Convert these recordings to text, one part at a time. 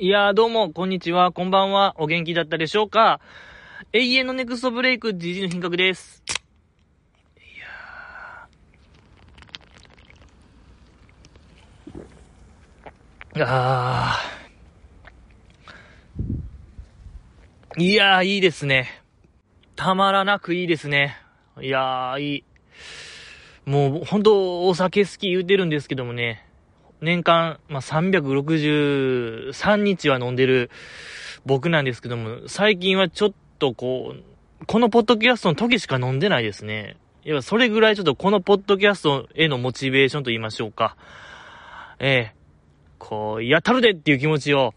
いやーどうも、こんにちは、こんばんは、お元気だったでしょうか？永遠のネクストブレイク、GG の品格です。いやー。あー。いやー、いいですね。たまらなくいいですね。いやー、いい。もう、ほんと、お酒好き言うてるんですけどもね。年間、まあ、363日は飲んでる僕なんですけども、最近はちょっとこう、このポッドキャストの時しか飲んでないですね。いや、それぐらいちょっとこのポッドキャストへのモチベーションと言いましょうか。ええこう、やったるでっていう気持ちを、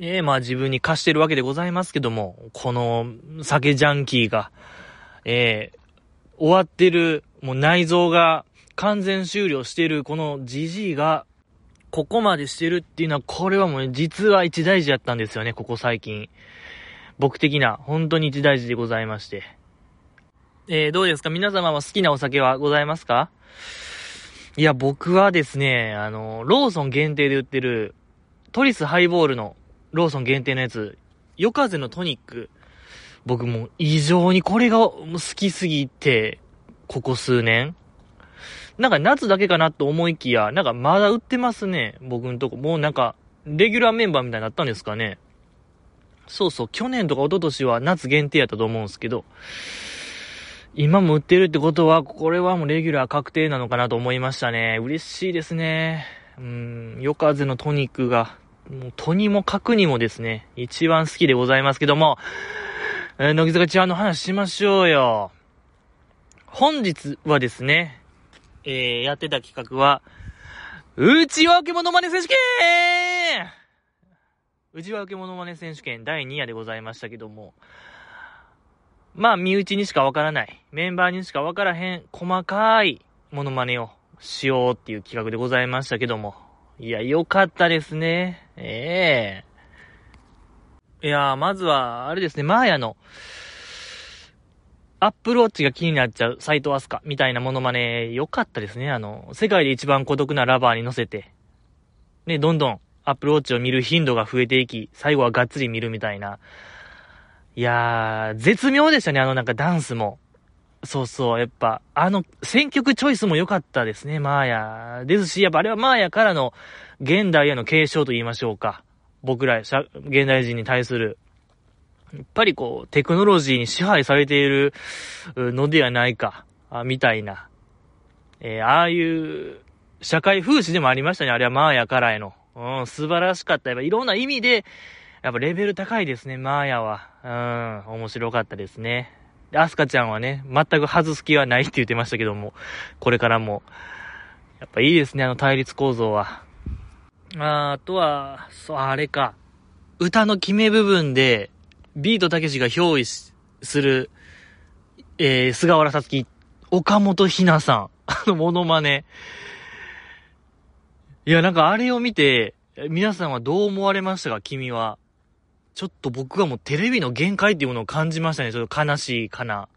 ええまあ自分に課してるわけでございますけども、この酒ジャンキーが、ええ終わってる、もう内臓が完全終了してるこのジジイが、ここまでしてるっていうのは、これはもう実は一大事やったんですよね、ここ最近。僕的な、本当に一大事でございまして。えー、どうですか？皆様は好きなお酒はございますか？いや、僕はですね、あの、ローソン限定で売ってる、トリスハイボールのローソン限定のやつ、夜風のトニック。僕も異常にこれが好きすぎて、ここ数年。なんか夏だけかなと思いきや、なんかまだ売ってますね。僕んとこ。もうなんか、レギュラーメンバーみたいになったんですかね。そうそう、去年とか一昨年は夏限定やったと思うんですけど、今も売ってるってことは、これはもうレギュラー確定なのかなと思いましたね。嬉しいですね。うん、夜風のトニックが、もうとにもかくにもですね、一番好きでございますけども、えー、乃木坂ちゃんの話しましょうよ。本日はですね、えー、やってた企画は、内輪受け物真似選手権。内輪受け物真似選手権第2夜でございましたけども、まあ、身内にしかわからない、メンバーにしかわからへん、細かいモノマネをしようっていう企画でございましたけども、いや、よかったですね。ええ。いやー、まずは、あれですね、マーヤの、アップルウォッチが気になっちゃう斎藤飛鳥みたいなモノマネ、良かったですね。あの、世界で一番孤独なラバーに乗せて、ね、どんどんアップルウォッチを見る頻度が増えていき、最後はがっつり見るみたいな。いやー、絶妙でしたね、あのなんかダンスも。そうそう、やっぱ、あの、選曲チョイスも良かったですね、マーヤ。ですし、やっぱあれはマーヤからの現代への継承と言いましょうか。僕ら、現代人に対するやっぱりこう、テクノロジーに支配されているのではないか、あみたいな。えー、ああいう、社会風刺でもありましたね。あれはマーヤからへの。うん、素晴らしかった。やっぱいろんな意味で、やっぱレベル高いですね、マーヤは。うん、面白かったですね。で、アスカちゃんはね、全く外す気はないって言ってましたけども、これからも。やっぱいいですね、あの対立構造は。ああとは、そう、あれか。歌の決め部分で、ビートたけしが憑依する、えー、菅原さつき、岡本ひなさん、あのモノマネ。いや、なんかあれを見て、皆さんはどう思われましたか？君は。ちょっと僕はもうテレビの限界っていうものを感じましたね。ちょっと悲しいかな。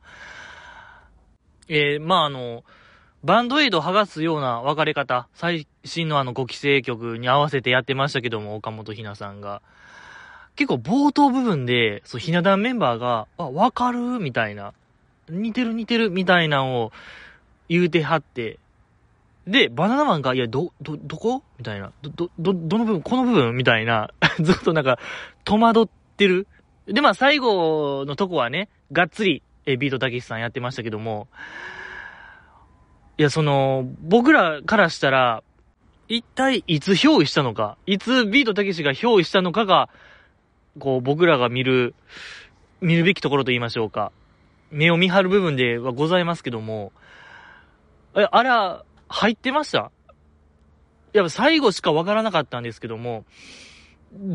えー、まああの、バンドエイド剥がすような別れ方、最新のあの5期生曲に合わせてやってましたけども、岡本ひなさんが。結構冒頭部分で、そう、ひな壇メンバーが、あ、わかる？みたいな。似てる似てる？みたいなのを言うてはって。で、バナナマンが、いや、ど、ど、どこ？みたいな。ど、ど、どの部分？この部分？みたいな。ずっとなんか、戸惑ってる。で、まあ、最後のとこはね、がっつり、え、ビートたけしさんやってましたけども、いや、その、僕らからしたら、一体いつ憑依したのか、いつビートたけしが憑依したのかが、こう、僕らが見る、見るべきところと言いましょうか。目を見張る部分ではございますけども、え、あれは、入ってました？やっぱ最後しかわからなかったんですけども、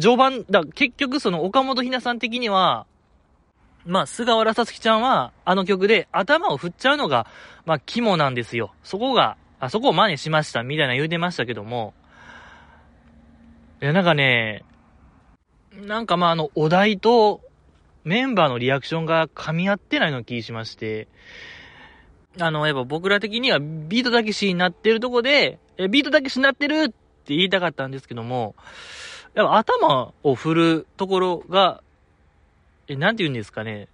序盤、だ、結局その岡本ひなさん的には、まあ、菅原さつきちゃんは、あの曲で頭を振っちゃうのが、まあ、肝なんですよ。そこが、あそこを真似しました、みたいな言うてましたけども、いや、なんかね、なんかまあ、あの、お題とメンバーのリアクションが噛み合ってないの気しまして、あの、やっぱ僕ら的にはビートたけしになってるとこで、え、ビートたけしになってるって言いたかったんですけども、やっぱ頭を振るところが、え、なんて言うんですかね。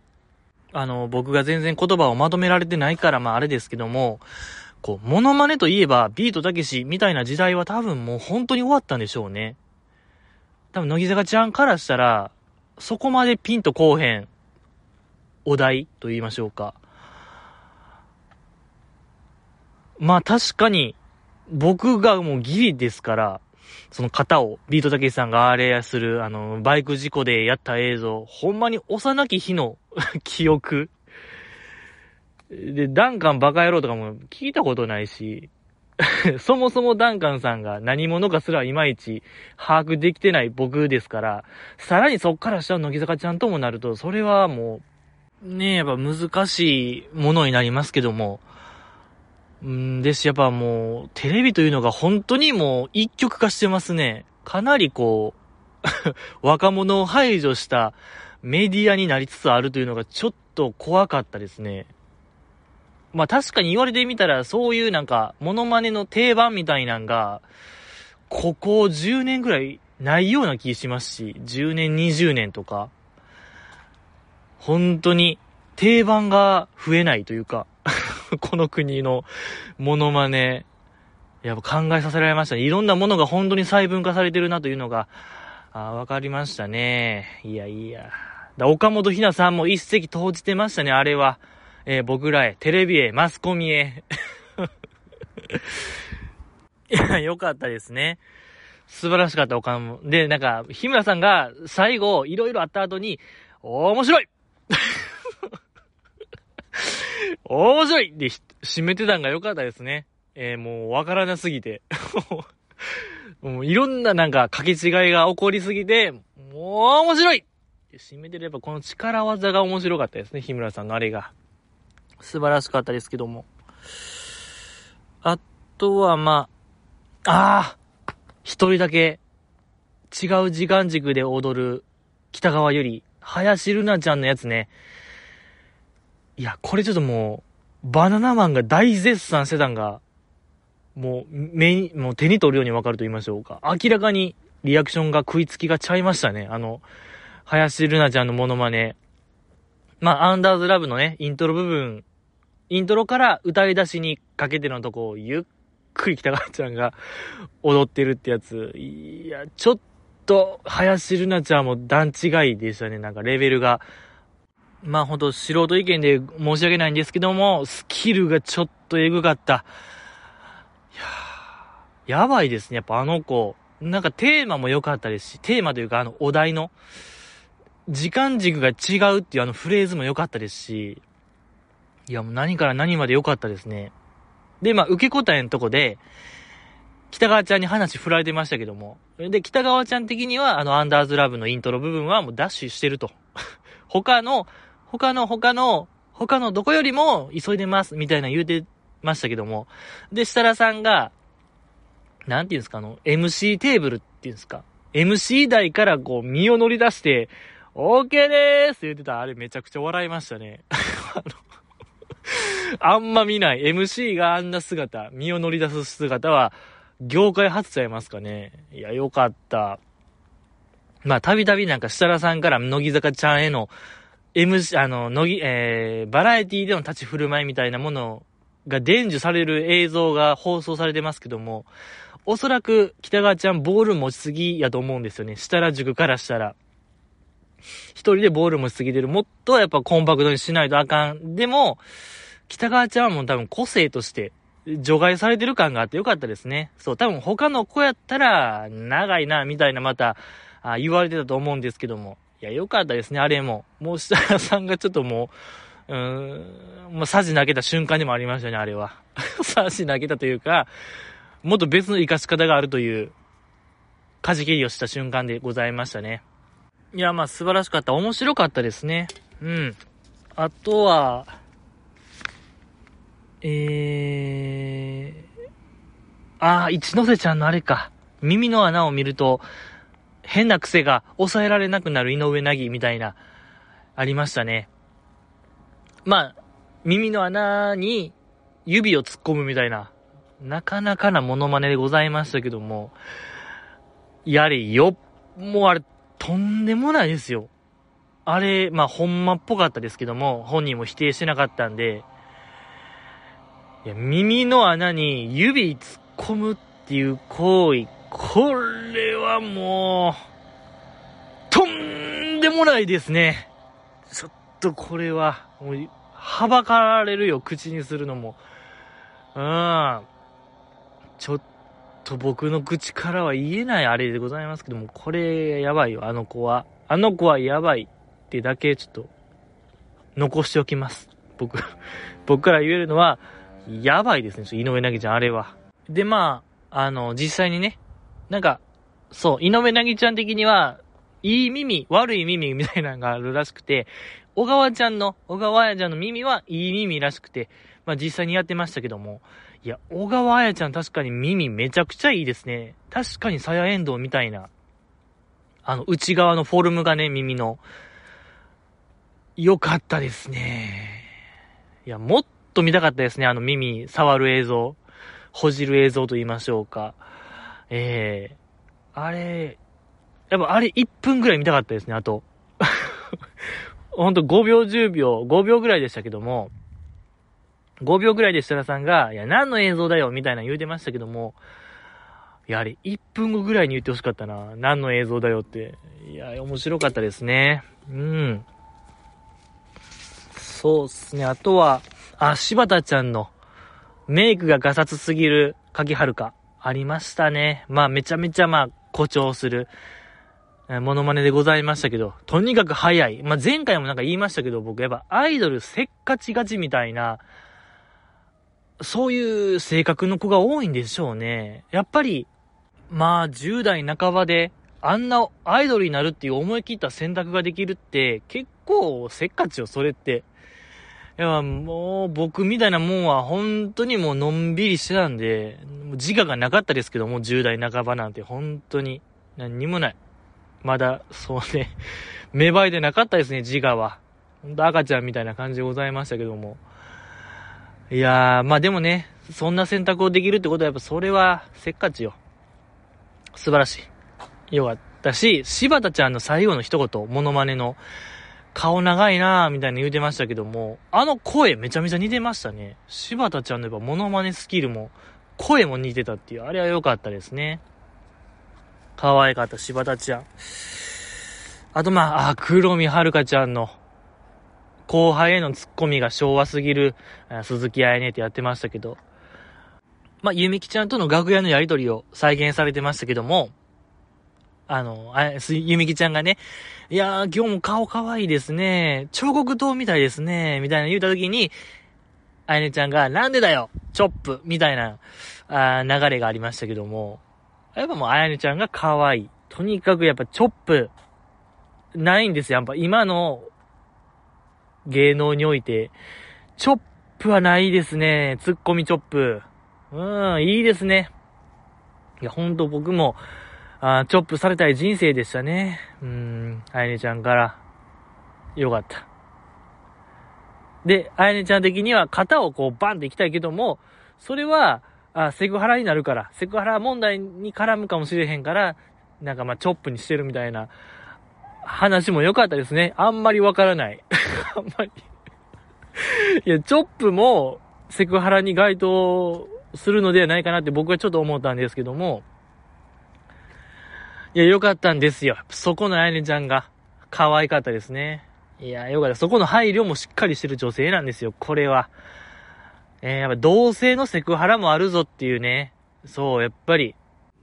あの、僕が全然言葉をまとめられてないから、まああれですけども、こう、モノマネといえば、ビートたけしみたいな時代は多分もう本当に終わったんでしょうね。多分、乃木坂ちゃんからしたら、そこまでピンとこうへん、お題と言いましょうか。まあ確かに、僕がもうギリですから、その方を、ビートたけしさんがあれやする、あの、バイク事故でやった映像、ほんまに幼き日の 記憶。で、ダンカンバカ野郎とかも聞いたことないし、そもそもダンカンさんが何者かすらいまいち把握できてない僕ですから、さらにそっからした乃木坂ちゃんともなると、それはもう、ねえ、やっぱ難しいものになりますけども、んですやっぱもう、テレビというのが本当にもう一極化してますね。かなりこう 若者を排除したメディアになりつつあるというのがちょっと怖かったですね。まあ確かに言われてみたら、そういうなんか、モノマネの定番みたいなんが、ここ10年ぐらいないような気しますし、10年、20年とか、本当に定番が増えないというか、この国のモノマネ、やっぱ考えさせられましたね。いろんなものが本当に細分化されてるなというのが、あわかりましたね。いやいや。だ岡本ひなさんも一石投じてましたね、あれは。えー、僕らへ、テレビへ、マスコミへ。いや、よかったですね。素晴らしかったお金も。で、なんか、日村さんが最後、いろいろあった後に、面白い面白いで、締めてたんが良かったですね。えー、もう、わからなすぎて。もう、いろんななんか、掛け違いが起こりすぎて、もう、面白い締めてれば、この力技が面白かったですね、日村さんのあれが。素晴らしかったですけども。あとは、まあ、ああ一人だけ違う時間軸で踊る北川より、林瑠奈ちゃんのやつね。いや、これちょっともう、バナナマンが大絶賛してたんが、もう、目に、もう手に取るようにわかると言いましょうか。明らかにリアクションが食いつきがちゃいましたね。あの、林瑠奈ちゃんのモノマネ。まあ、アンダーズラブのね、イントロ部分イントロから歌い出しにかけてのとこをゆっくり北川ちゃんが踊ってるってやつ。いや、ちょっと、林瑠奈ちゃんも段違いでしたね。なんかレベルが。まあほんと素人意見で申し訳ないんですけども、スキルがちょっとエグかった。いややばいですね。やっぱあの子。なんかテーマも良かったですし、テーマというかあのお題の、時間軸が違うっていうあのフレーズも良かったですし、いや、もう何から何まで良かったですね。で、まあ、受け答えのとこで、北川ちゃんに話振られてましたけども。で、北川ちゃん的には、あの、アンダーズラブのイントロ部分はもうダッシュしてると。他の、他の、他の、他のどこよりも急いでます、みたいな言うてましたけども。で、設楽さんが、なんていうんですか、あの、MC テーブルっていうんですか。MC 台からこう、身を乗り出して、OK でーすって言ってたあれめちゃくちゃ笑いましたね。あ の あんま見ない。MC があんな姿、身を乗り出す姿は、業界初ちゃいますかね。いや、よかった。まあ、たびたびなんか設楽さんから乃木坂ちゃんへの MC、あの、乃木、えー、バラエティでの立ち振る舞いみたいなものが伝授される映像が放送されてますけども、おそらく北川ちゃんボール持ちすぎやと思うんですよね。設楽塾からしたら。一人でボール持ちすぎてる。もっとやっぱコンパクトにしないとあかん。でも、北川ちゃんはもう多分個性として除外されてる感があってよかったですね。そう、多分他の子やったら、長いな、みたいなまた、言われてたと思うんですけども。いや、よかったですね、あれも。もう設楽さんがちょっともう、うーん、もうサジ投げた瞬間でもありましたね、あれは。サジ投げたというか、もっと別の活かし方があるという、舵切りをした瞬間でございましたね。いや、まあ素晴らしかった。面白かったですね。うん。あとは、えー、ああ、一ノ瀬ちゃんのあれか。耳の穴を見ると、変な癖が抑えられなくなる井上なぎみたいな、ありましたね。まあ、耳の穴に指を突っ込むみたいな、なかなかなモノマネでございましたけども、やれよもうあれ、とんでもないですよ。あれ、まあ、ほんまっぽかったですけども、本人も否定してなかったんで、や、耳の穴に指突っ込むっていう行為、これはもう、とんでもないですね。ちょっとこれは、もう、はばかられるよ、口にするのも。うん。ちょっと僕の口からは言えないあれでございますけども、これやばいよ、あの子は。あの子はやばいってだけちょっと、残しておきます。僕、僕から言えるのは、やばいですね、井上凪ちゃん、あれは。で、まあ、あの、実際にね、なんか、そう、井上凪ちゃん的には、いい耳、悪い耳みたいなのがあるらしくて、小川ちゃんの、小川彩ちゃんの耳はいい耳らしくて、まあ実際にやってましたけども、いや、小川彩ちゃん確かに耳めちゃくちゃいいですね。確かにサヤエンドウみたいな、あの、内側のフォルムがね、耳の、良かったですね。いや、もっと見たかったですね、あの耳触る映像。ほじる映像と言いましょうか。ええー、あれ、やっぱあれ1分ぐらい見たかったですね、あと。ほんと5秒10秒、5秒ぐらいでしたけども、5秒ぐらいで設楽さんが、いや、何の映像だよ、みたいな言うてましたけども、いや、あれ、1分後ぐらいに言ってほしかったな。何の映像だよって。いや、面白かったですね。うん。そうっすね。あとは、あ、柴田ちゃんの、メイクがガサツすぎる、鍵はるか。ありましたね。まあ、めちゃめちゃ、まあ、誇張する、えモノマネでございましたけど、とにかく早い。まあ、前回もなんか言いましたけど、僕、やっぱアイドルせっかちがちみたいな、そういう性格の子が多いんでしょうね。やっぱり、まあ、10代半ばで、あんなアイドルになるっていう思い切った選択ができるって、結構せっかちよ、それって。いや、もう僕みたいなもんは本当にもうのんびりしてたんで、自我がなかったですけども、10代半ばなんて本当に何にもない。まだ、そうね、芽生えてなかったですね、自我は。ほんと赤ちゃんみたいな感じでございましたけども。いやー、まあでもね、そんな選択をできるってことはやっぱそれはせっかちよ。素晴らしい。よかったし、柴田ちゃんの最後の一言、モノマネの、顔長いなーみたいな言うてましたけども、あの声めちゃめちゃ似てましたね。柴田ちゃんのやっぱモノマネスキルも、声も似てたっていう、あれは良かったですね。可愛かった柴田ちゃん。あとまあ、あ、黒見遥ちゃんの、後輩へのツッコミが昭和すぎる、鈴木彩音ってやってましたけど、まあ、ゆみきちゃんとの楽屋のやりとりを再現されてましたけども、あの、あゆみきちゃんがね、いやー、今日も顔可愛いですね。彫刻刀みたいですね。みたいな言うたときに、あやねちゃんが、なんでだよチョップみたいな、あ流れがありましたけども、やっぱもうあやねちゃんが可愛い。とにかくやっぱチョップ、ないんですよ。やっぱ今の芸能において、チョップはないですね。ツッコミチョップ。うん、いいですね。いや、ほんと僕も、あチョップされたい人生でしたね。うん、あやねちゃんから。よかった。で、あやねちゃん的には肩をこうバンって行きたいけども、それは、あセクハラになるから、セクハラ問題に絡むかもしれへんから、なんかまあチョップにしてるみたいな話も良かったですね。あんまりわからない。あんまりいや、チョップもセクハラに該当するのではないかなって僕はちょっと思ったんですけども、いや、よかったんですよ。そこのあやねちゃんが、可愛かったですね。いや、よかった。そこの配慮もしっかりしてる女性なんですよ、これは。えー、やっぱ同性のセクハラもあるぞっていうね。そう、やっぱり。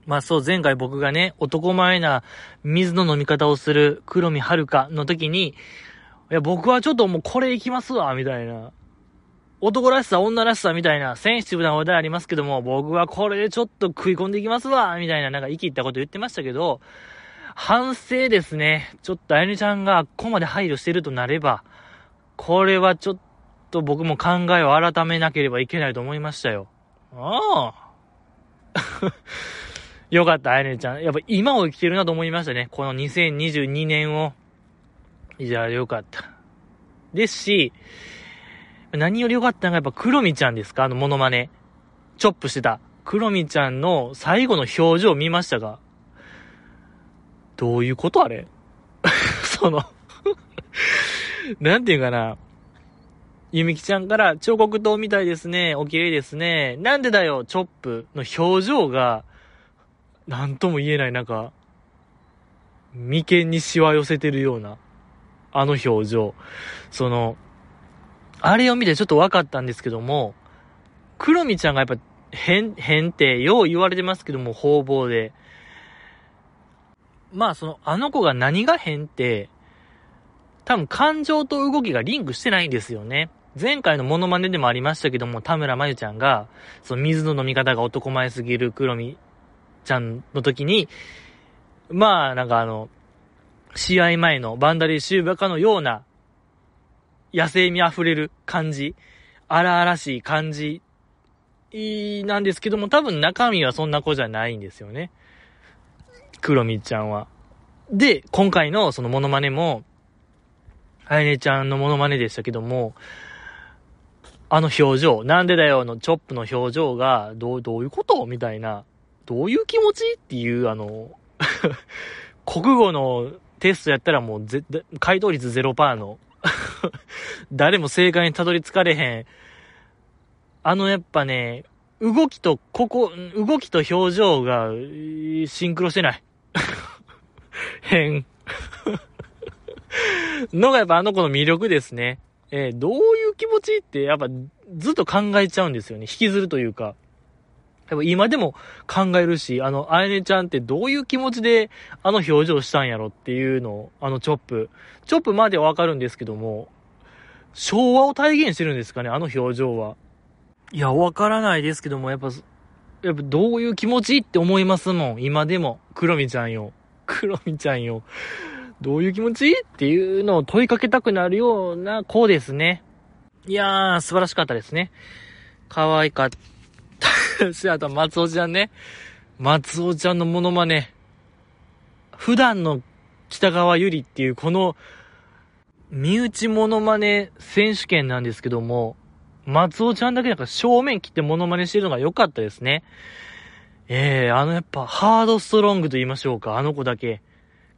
まあそう、前回僕がね、男前な水の飲み方をする黒見遥の時に、いや、僕はちょっともうこれ行きますわ、みたいな。男らしさ、女らしさみたいなセンシティブな話題ありますけども、僕はこれでちょっと食い込んでいきますわ、みたいななんか生きったこと言ってましたけど、反省ですね。ちょっとあやねちゃんがここまで配慮してるとなれば、これはちょっと僕も考えを改めなければいけないと思いましたよ。ああ。よかった、あやねちゃん。やっぱ今を生きてるなと思いましたね。この2022年を。じゃあよかった。ですし、何より良かったのがやっぱ黒みちゃんですか？あのモノマネ。チョップしてた。黒みちゃんの最後の表情を見ましたかどういうことあれ？そのなんていうかな。ゆみきちゃんから彫刻刀みたいですね。お綺麗ですね。なんでだよ、チョップの表情が、なんとも言えない、なんか、眉間にしわ寄せてるような、あの表情。その、あれを見てちょっと分かったんですけども、クロミちゃんがやっぱ変、変ってよう言われてますけども、方々で。まあその、あの子が何が変って、多分感情と動きがリンクしてないんですよね。前回のモノマネでもありましたけども、田村真由ちゃんが、その水の飲み方が男前すぎる黒みちゃんの時に、まあなんかあの、試合前のバンダリーシューバカのような、野生味あふれる感じ、荒々しい感じ、なんですけども、多分中身はそんな子じゃないんですよね。黒みちゃんは。で、今回のそのモノマネも、あやねちゃんのモノマネでしたけども、あの表情、なんでだよのチョップの表情が、どう、どういうことみたいな、どういう気持ちっていう、あの、国語のテストやったらもうぜ、回答率0%の 誰も正解にたどり着かれへん。あのやっぱね、動きと、ここ、動きと表情が、シンクロしてない。変。のがやっぱあの子の魅力ですね。えー、どういう気持ちってやっぱずっと考えちゃうんですよね。引きずるというか。やっぱ今でも考えるし、あの、あやねちゃんってどういう気持ちであの表情したんやろっていうのを、あのチョップ。チョップまではわかるんですけども、昭和を体現してるんですかね、あの表情は。いや、わからないですけども、やっぱ、やっぱどういう気持ちって思いますもん。今でも。黒みちゃんよ。黒みちゃんよ。どういう気持ちっていうのを問いかけたくなるような子ですね。いやー、素晴らしかったですね。可愛かったし、あと松尾ちゃんね。松尾ちゃんのモノマネ。普段の北川ゆりっていうこの、身内モノマネ選手権なんですけども、松尾ちゃんだけなんか正面切ってモノマネしてるのが良かったですね。ええー、あのやっぱハードストロングと言いましょうか、あの子だけ。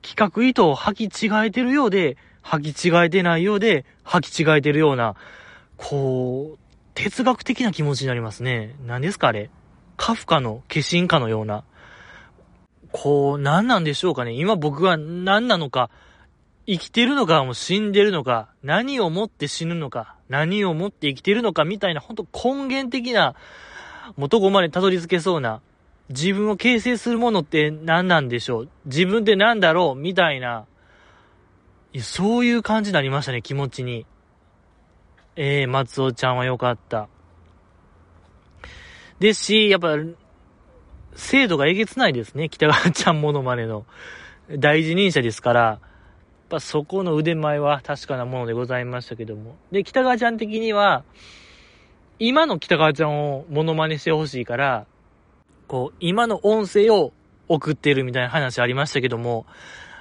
企画意図を履き違えてるようで、履き違えてないようで、履き違えてるような、こう、哲学的な気持ちになりますね。何ですかあれカフカの化身かのような。こう、何なんでしょうかね今僕は何なのか、生きてるのかもう死んでるのか、何をもって死ぬのか、何をもって生きてるのかみたいな、ほんと根源的な、もうどこまでたどり着けそうな、自分を形成するものって何なんでしょう？自分って何だろう？みたいな、そういう感じになりましたね、気持ちに。えー、松尾ちゃんは良かった。ですし、やっぱ、精度がえげつないですね、北川ちゃんモノマネの。第一人者ですから、ぱそこの腕前は確かなものでございましたけども。で、北川ちゃん的には、今の北川ちゃんをモノマネしてほしいから、こう、今の音声を送ってるみたいな話ありましたけども、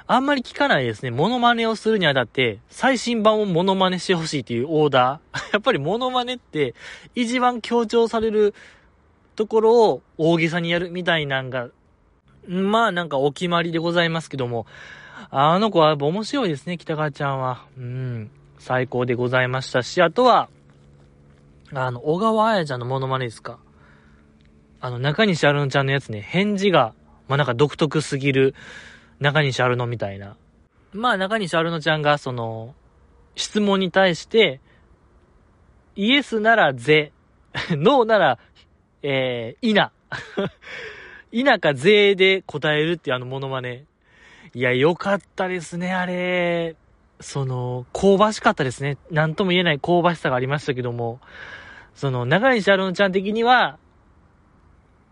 あんまり聞かないですね。モノマネをするにあたって、最新版をモノマネしてほしいっていうオーダー。やっぱりモノマネって、一番強調されるところを大げさにやるみたいなんが、まあなんかお決まりでございますけども、あの子は面白いですね、北川ちゃんは。うん、最高でございましたし、あとは、あの、小川彩ちゃんのモノマネですか。あの、中西アルノちゃんのやつね、返事が、まあ、なんか独特すぎる中西アルノみたいな。まあ、中西アルノちゃんが、その、質問に対して、イエスならぜ、ノーなら、えー、いな。いなかぜで答えるっていうあのモノマネ。いや、よかったですね、あれ。その、香ばしかったですね。なんとも言えない香ばしさがありましたけども、その、中西アルノちゃん的には、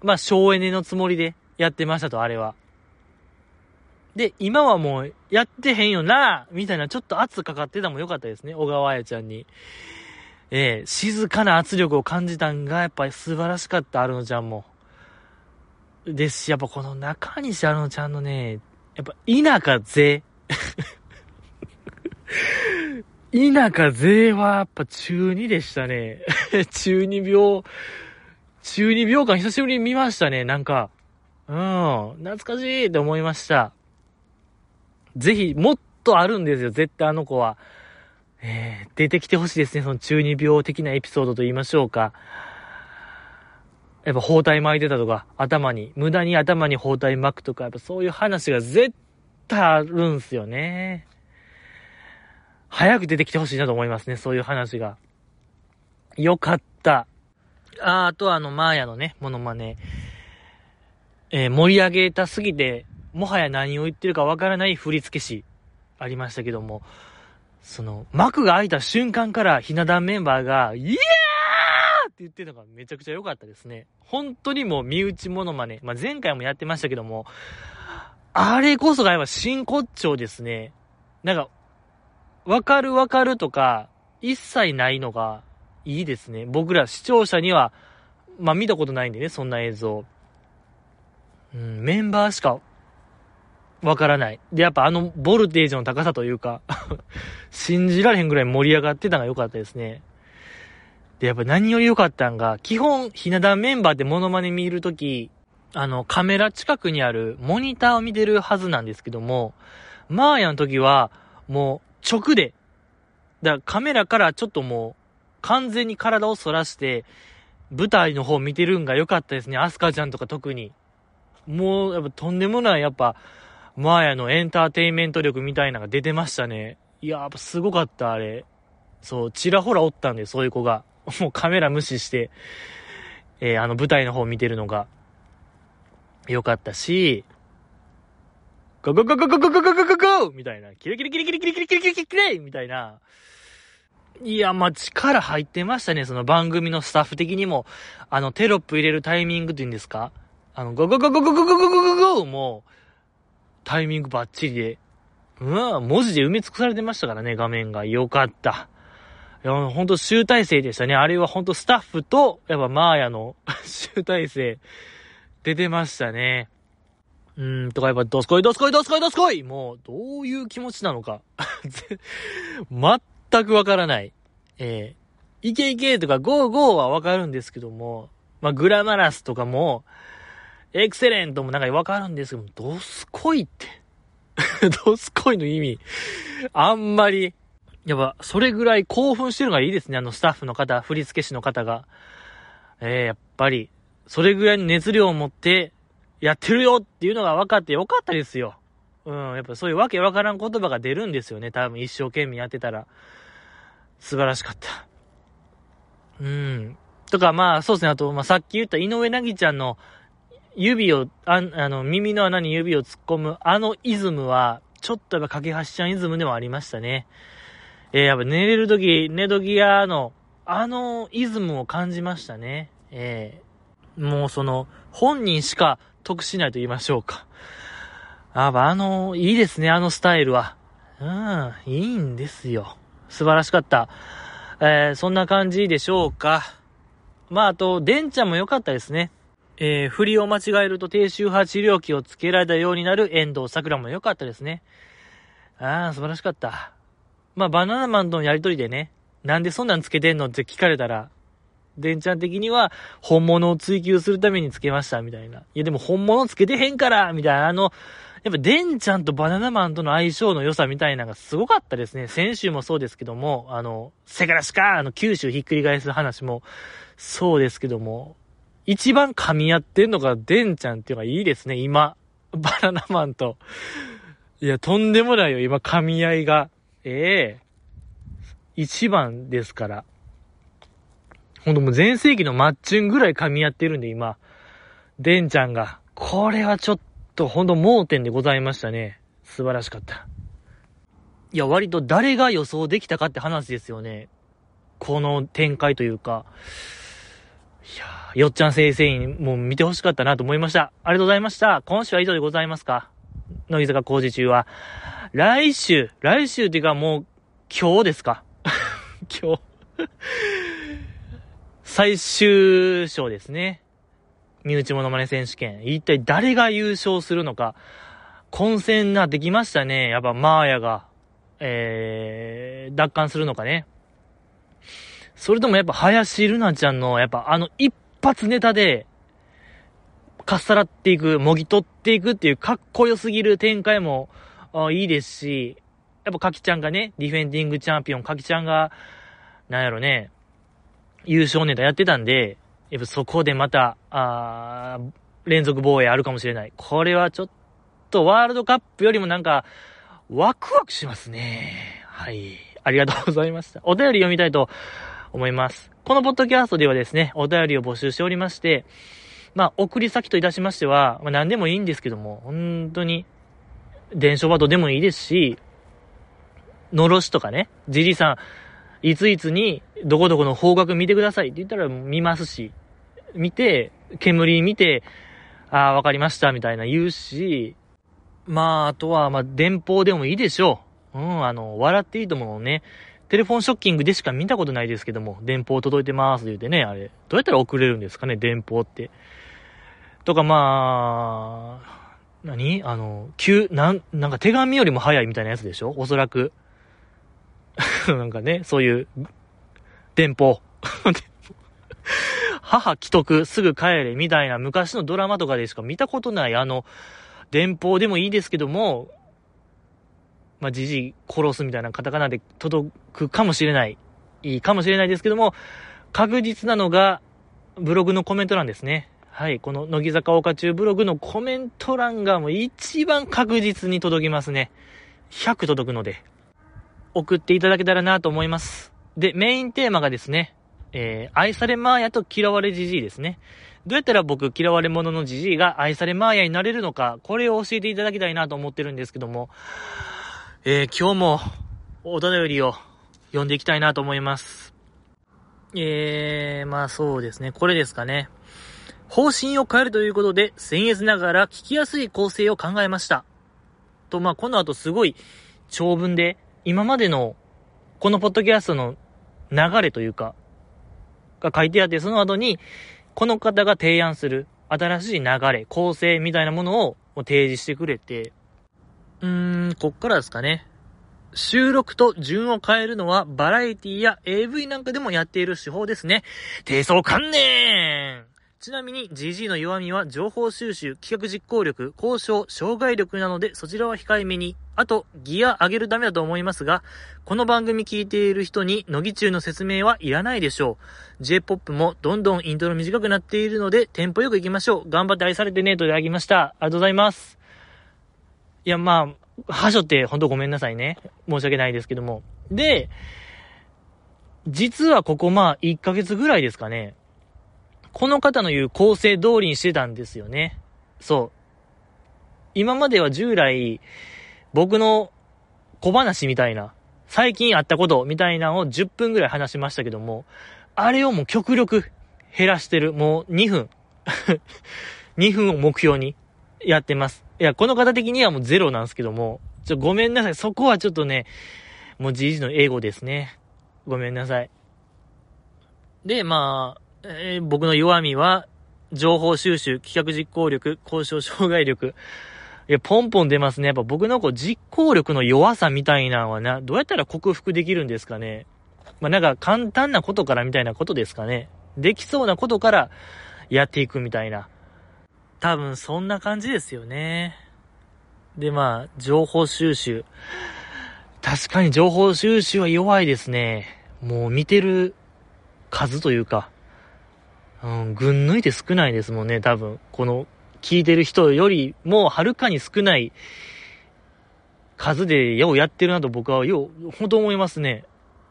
まあ、省エネのつもりでやってましたと、あれは。で、今はもう、やってへんよなみたいな、ちょっと圧かかってたもよかったですね、小川彩ちゃんに。えー、静かな圧力を感じたんが、やっぱり素晴らしかった、アルノちゃんも。ですし、やっぱこの中西アルノちゃんのね、やっぱ、田舎勢。田舎勢はやっぱ中2でしたね。中2病。中二秒間久しぶりに見ましたね、なんか。うん、懐かしいって思いました。ぜひ、もっとあるんですよ、絶対あの子は。えー、出てきてほしいですね、その中二病的なエピソードと言いましょうか。やっぱ包帯巻いてたとか、頭に、無駄に頭に包帯巻くとか、やっぱそういう話が絶対あるんすよね。早く出てきてほしいなと思いますね、そういう話が。よかった。あ、あとはあの、マーヤのね、モノマネ。えー、盛り上げたすぎて、もはや何を言ってるかわからない振付師、ありましたけども、その、幕が開いた瞬間から、ひな壇メンバーが、イエーって言ってるのがめちゃくちゃ良かったですね。本当にもう身内モノマネ。まあ、前回もやってましたけども、あれこそがやっぱ真骨頂ですね。なんか、わかるわかるとか、一切ないのがいいですね。僕ら視聴者には、まあ見たことないんでね、そんな映像。うん、メンバーしかわからない。で、やっぱあのボルテージの高さというか 信じられへんぐらい盛り上がってたのが良かったですね。で、やっぱ何より良かったんが、基本、ひな壇メンバーでモノマネ見るとき、あの、カメラ近くにあるモニターを見てるはずなんですけども、マーヤの時は、もう、直で、だからカメラからちょっともう、完全に体を反らして、舞台の方見てるんが良かったですね。アスカちゃんとか特に。もう、やっぱとんでもない、やっぱ、マーヤのエンターテインメント力みたいなのが出てましたね。いや、やっぱすごかった、あれ。そう、ちらほらおったんで、そういう子が。もうカメラ無視して、えー、あの舞台の方見てるのが、良かったし、ゴゴゴゴゴゴゴゴゴゴゴみたいな、キレキレキレキレキレキレキレキレキレキレみたいな、いや、ま、力入ってましたね、その番組のスタッフ的にも。あの、テロップ入れるタイミングっていうんですかあの、ゴゴゴゴゴゴゴゴゴゴゴもう、タイミングバッチリで、うわ文字で埋め尽くされてましたからね、画面が。よかった。いや、ほんと集大成でしたね。あれはほんとスタッフと、やっぱマーヤの 集大成、出てましたね。うーん、とかやっぱ、どすこいどすこいどすこいどすこいもう、どういう気持ちなのか。全くわからない。えー、いけいけとかゴーゴーはわかるんですけども、まあ、グラマラスとかも、エクセレントもなんかわかるんですけども、ドスコイって。ドスコイの意味、あんまり、やっぱ、それぐらい興奮してるのがいいですね。あの、スタッフの方、振付師の方が。えー、やっぱり、それぐらいの熱量を持って、やってるよっていうのが分かってよかったですよ。うん、やっぱそういうわけわからん言葉が出るんですよね。多分一生懸命やってたら。素晴らしかった。うん。とか、まあ、そうですね。あと、まあ、さっき言った井上なぎちゃんの指を、ああの、耳の穴に指を突っ込む、あのイズムは、ちょっとやっぱ架け橋ちゃんイズムでもありましたね。えー、やっぱ寝れるとき、寝時屋の、あのイズムを感じましたね。えー、もうその、本人しか得しないと言いましょうか。あ、あの、いいですね、あのスタイルは。うん、いいんですよ。素晴らしかった。えー、そんな感じでしょうか。まあ、あと、デンちゃんも良かったですね。えー、振りを間違えると低周波治療器をつけられたようになる遠藤桜も良かったですね。ああ、素晴らしかった。まあ、バナナマンとのやりとりでね、なんでそんなんつけてんのって聞かれたら、デンちゃん的には、本物を追求するためにつけました、みたいな。いや、でも本物つけてへんから、みたいな、あの、やっぱデンちゃんとバナナマンとの相性の良さみたいなのがすごかったですね。先週もそうですけども、あの、セガラシか、あの、九州ひっくり返す話もそうですけども、一番噛み合ってんのがデンちゃんっていうのがいいですね、今。バナナマンと。いや、とんでもないよ、今、噛み合いが。ええ一番ですから。ほんともう全盛期のマッチュンぐらい噛み合ってるんで、今。デンちゃんが。これはちょっとほんと盲点でございましたね。素晴らしかった。いや、割と誰が予想できたかって話ですよね。この展開というか。いや、よっちゃん先生にもう見てほしかったなと思いました。ありがとうございました。今週は以上でございますか？乃木坂工事中は。来週、来週っていうかもう今日ですか？今日最終章ですね。身内モノマネ選手権。一体誰が優勝するのか。混戦なってきましたね。やっぱマーヤが、えー、奪還するのかね。それともやっぱ林ルナちゃんの、やっぱあの一発ネタで、かっさらっていく、もぎ取っていくっていうかっこよすぎる展開も、あいいですし、やっぱかきちゃんがね、ディフェンディングチャンピオン、かきちゃんが、なんやろね、優勝ネタやってたんで、やっぱそこでまた、あ連続防衛あるかもしれない。これはちょっとワールドカップよりもなんか、ワクワクしますね。はい。ありがとうございました。お便り読みたいと思います。このポッドキャストではですね、お便りを募集しておりまして、まあ、送り先といたしましては、まあ、何でもいいんですけども、本当に、伝書バトでもいいですし、のろしとかね、じじさん、いついつに、どこどこの方角見てくださいって言ったら見ますし、見て、煙見て、ああ、わかりました、みたいな言うし、まあ、あとは、まあ、電報でもいいでしょう。うん、あの、笑っていいと思うのね。テレフォンショッキングでしか見たことないですけども、電報届いてます言うてね、あれ。どうやったら送れるんですかね、電報って。とか、まあ、何？あの、急、なん、なんか手紙よりも早いみたいなやつでしょ？おそらく。なんかね、そういう、電報。母既得、すぐ帰れ、みたいな昔のドラマとかでしか見たことない、あの、電報でもいいですけども、まあ、じじい殺すみたいなカタカナで届くかもしれない。いいかもしれないですけども、確実なのが、ブログのコメント欄ですね。はい、この乃木坂岡中ブログのコメント欄がもう一番確実に届きますね。100届くので、送っていただけたらなと思います。で、メインテーマがですね、えー、愛されマーヤと嫌われじじいですね。どうやったら僕、嫌われ者のじじいが愛されマーヤになれるのか、これを教えていただきたいなと思ってるんですけども、えー、今日も、お便りを読んでいきたいなと思います。えー、まあそうですね、これですかね。方針を変えるということで、僭越ながら聞きやすい構成を考えました。と、まあこの後すごい長文で、今までの、このポッドキャストの流れというか、が書いてあって、その後に、この方が提案する新しい流れ、構成みたいなものを提示してくれて、うーん、こっからですかね。収録と順を変えるのはバラエティや AV なんかでもやっている手法ですね。低層観念ちなみに GG の弱みは情報収集、企画実行力、交渉、障害力なのでそちらは控えめに。あと、ギア上げるためだと思いますが、この番組聞いている人に乃木中の説明はいらないでしょう。J-POP もどんどんイントロ短くなっているので、テンポよく行きましょう。頑張って愛されてねといただきました。ありがとうございます。いや、まあ、はしょってほんとごめんなさいね。申し訳ないですけども。で、実はここまあ、1ヶ月ぐらいですかね。この方の言う構成通りにしてたんですよね。そう。今までは従来、僕の小話みたいな、最近あったことみたいなのを10分ぐらい話しましたけども、あれをもう極力減らしてる。もう2分。2分を目標にやってます。いや、この方的にはもうゼロなんですけども、ちょ、ごめんなさい。そこはちょっとね、もうじいじの英語ですね。ごめんなさい。で、まあ、えー、僕の弱みは、情報収集、企画実行力、交渉障害力。いや、ポンポン出ますね。やっぱ僕のこう実行力の弱さみたいなのはな、どうやったら克服できるんですかね。まあ、なんか簡単なことからみたいなことですかね。できそうなことからやっていくみたいな。多分そんな感じですよね。で、まあ、情報収集。確かに情報収集は弱いですね。もう見てる数というか、うん、群抜いて少ないですもんね、多分。この、聞いてる人よりも、はるかに少ない数で、ようやってるなと僕は、よう、本当思いますね。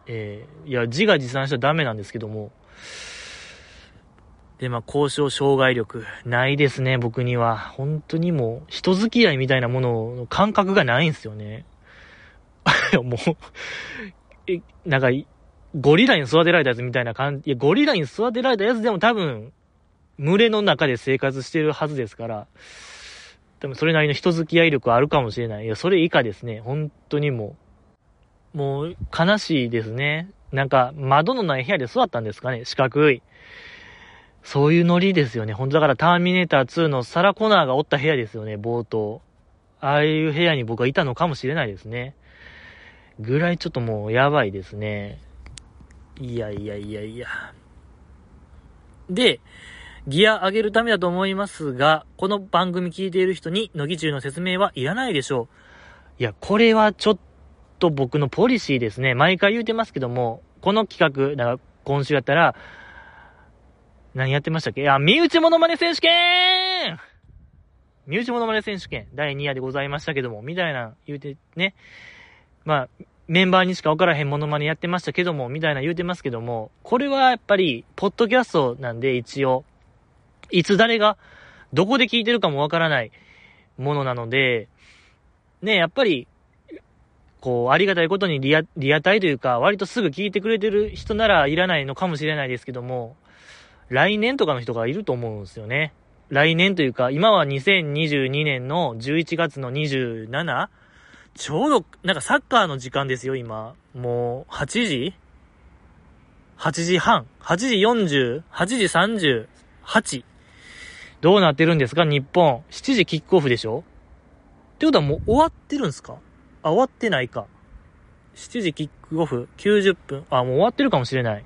えー、いや、自画自賛しちゃダメなんですけども。で、まあ、交渉障害力、ないですね、僕には。本当にもう、人付き合いみたいなものの感覚がないんですよね。もうえ、なんか、ゴリラに育てられたやつみたいな感じ、いや、ゴリラに育てられたやつでも多分、群れの中で生活してるはずですから、多分それなりの人付き合い力あるかもしれない。いや、それ以下ですね。本当にもう、もう悲しいですね。なんか、窓のない部屋で育ったんですかね四角い。そういうノリですよね。本当だからターミネーター2のサラコナーがおった部屋ですよね、冒頭。ああいう部屋に僕はいたのかもしれないですね。ぐらいちょっともうやばいですね。いやいやいやいや。で、ギア上げるためだと思いますが、この番組聞いている人に、乃木中の説明はいらないでしょう。いや、これはちょっと僕のポリシーですね。毎回言うてますけども、この企画、だから今週やったら、何やってましたっけ？いや、身内モノマネ選手権身内モノマネ選手権第2夜でございましたけども、みたいな言うてね。まあ、メンバーにしか分からへんモノマネやってましたけども、みたいな言うてますけども、これはやっぱり、ポッドキャストなんで一応、いつ誰が、どこで聞いてるかもわからないものなので、ね、やっぱり、こう、ありがたいことにリア、リアタイというか、割とすぐ聞いてくれてる人ならいらないのかもしれないですけども、来年とかの人がいると思うんですよね。来年というか、今は2022年の11月の 27? ちょうど、なんかサッカーの時間ですよ、今。もう、8時 ?8 時半 ?8 時 40?8 時 38? どうなってるんですか、日本。7時キックオフでしょ？ってことはもう終わってるんですか？あ、終わってないか。7時キックオフ、90分？あ、もう終わってるかもしれない。